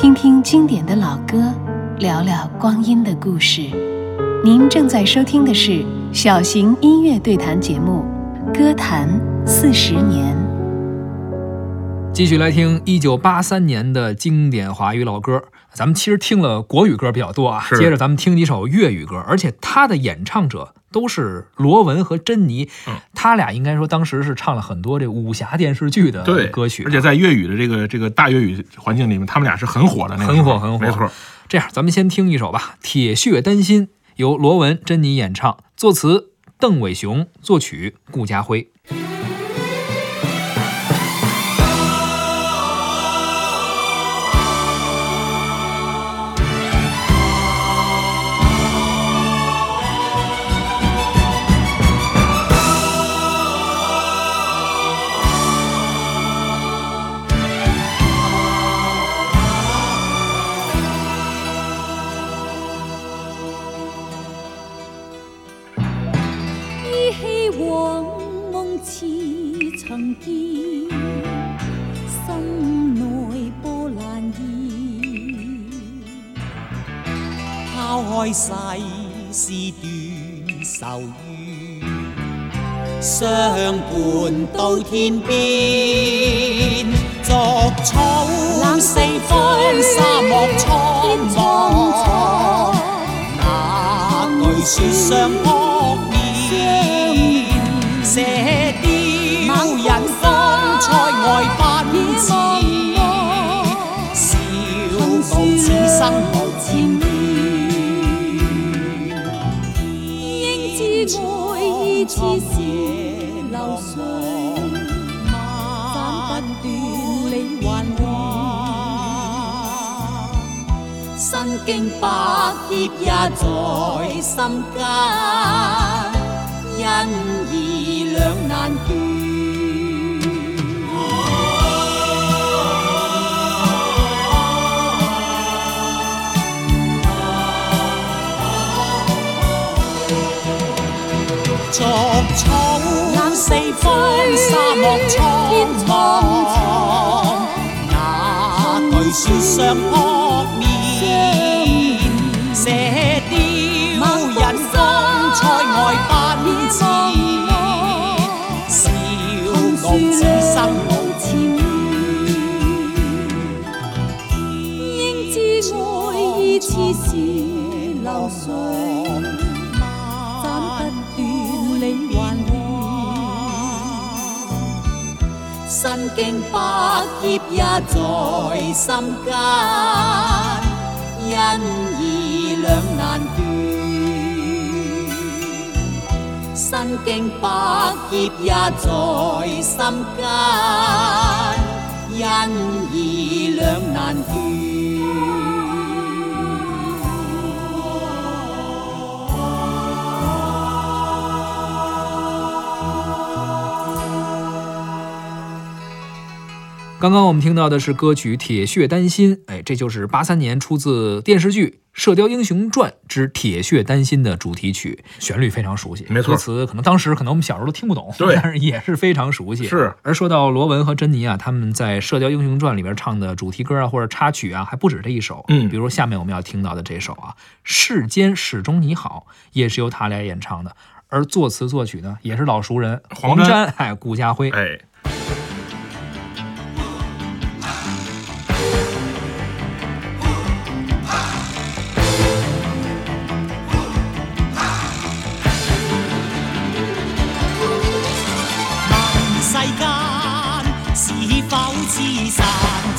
听听经典的老歌，聊聊光阴的故事。您正在收听的是小型音乐对谈节目《歌坛四十年》。继续来听一九八三年的经典华语老歌，咱们其实听了国语歌比较多啊。接着咱们听几首粤语歌，而且他的演唱者。都是罗文和珍妮，他俩应该说当时是唱了很多这武侠电视剧的歌曲，而且在粤语的这个这个大粤语环境里面，他们俩是很火的那个。很火很火，没错。这样，咱们先听一首吧，《铁血丹心》由罗文、珍妮演唱，作词邓伟雄，作曲顾家辉。心内波澜现，抛开世事断愁怨，相伴到天边，独草冷四方，沙漠苍茫，哪句说伤？经百劫也在心间，恩义两难断。啊！逐草四方，沙漠苍茫，哪惧雪霜恶。是流水，斩不断，理还乱。身经百劫也在心间，恩义两难断。身经百劫也在心间，恩义两难。断。刚刚我们听到的是歌曲《铁血丹心》，哎，这就是八三年出自电视剧《射雕英雄传》之《铁血丹心》的主题曲，旋律非常熟悉。没错，歌词可能当时可能我们小时候都听不懂，但是也是非常熟悉。是。而说到罗文和珍妮啊，他们在《射雕英雄传》里边唱的主题歌啊或者插曲啊，还不止这一首。嗯，比如下面我们要听到的这首啊，《世间始终你好》也是由他俩演唱的，而作词作曲呢也是老熟人黄沾、哎顾家辉，哎。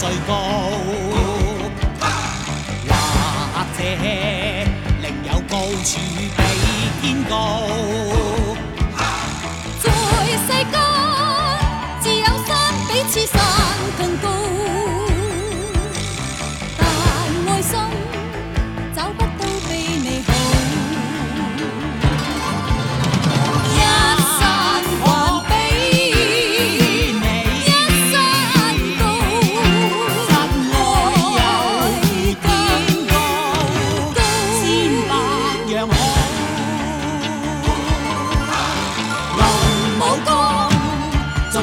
最高，或者另有高处比天高。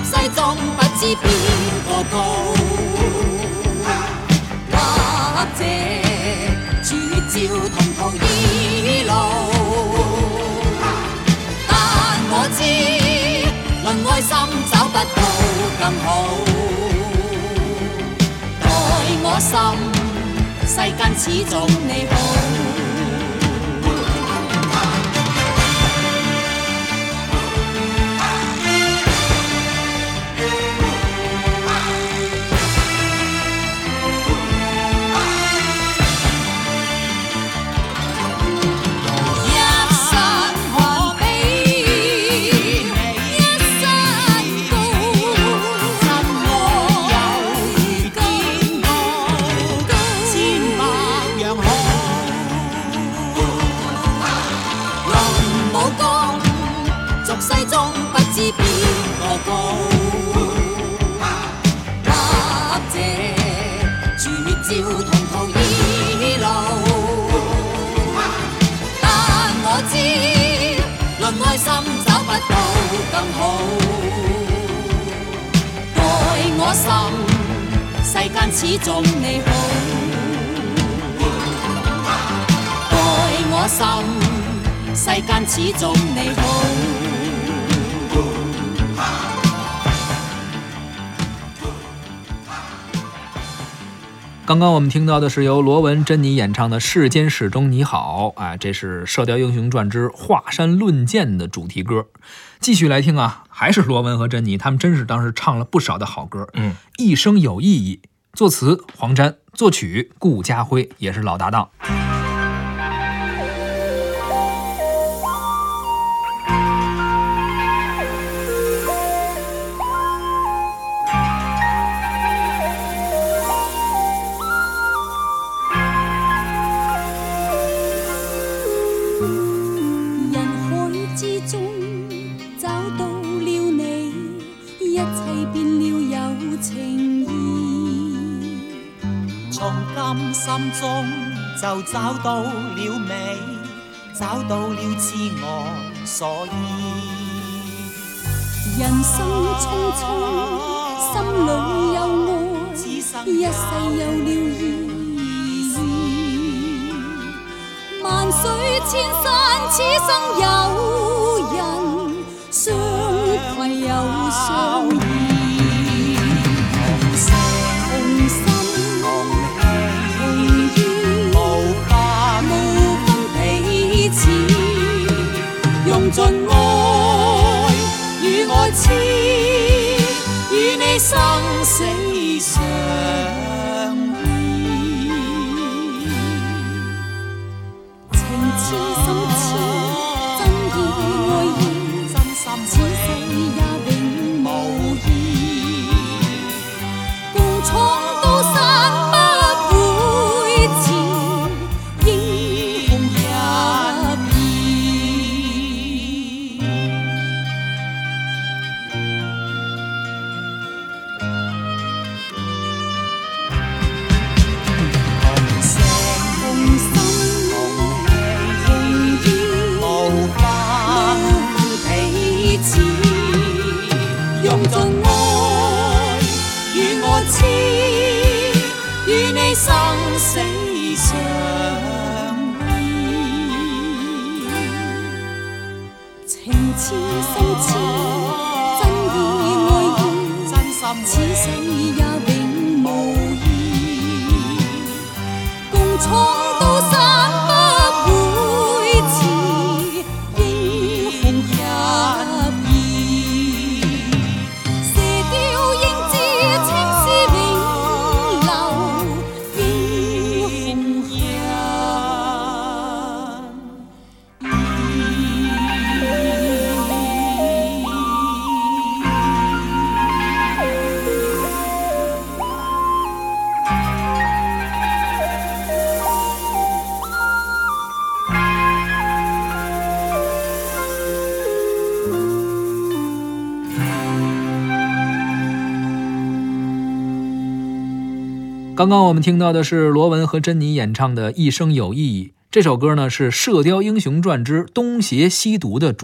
西装不知边个高，或者绝招同途易路，但我知论爱心找不到更好，待我心世间始终你好。同途异路，但我知，论爱心找不到更好。待我心，世间始终你好。待我心，世间始终你好。刚刚我们听到的是由罗文、珍妮演唱的《世间始终你好》，哎，这是《射雕英雄传之华山论剑》的主题歌。继续来听啊，还是罗文和珍妮，他们真是当时唱了不少的好歌。嗯，《一生有意义》，作词黄沾，作曲顾家辉，也是老搭档。心心中就找到了美，找到了自我，所以人生匆匆，心里有爱，一世有了意义。万水千山，此生有人相携依。生死相。痴，用尽爱与我痴，与你生死相依。情痴心痴，真意爱意，此生。刚刚我们听到的是罗文和珍妮演唱的《一生有意义》这首歌呢，是《射雕英雄传》之“东邪西毒”的主。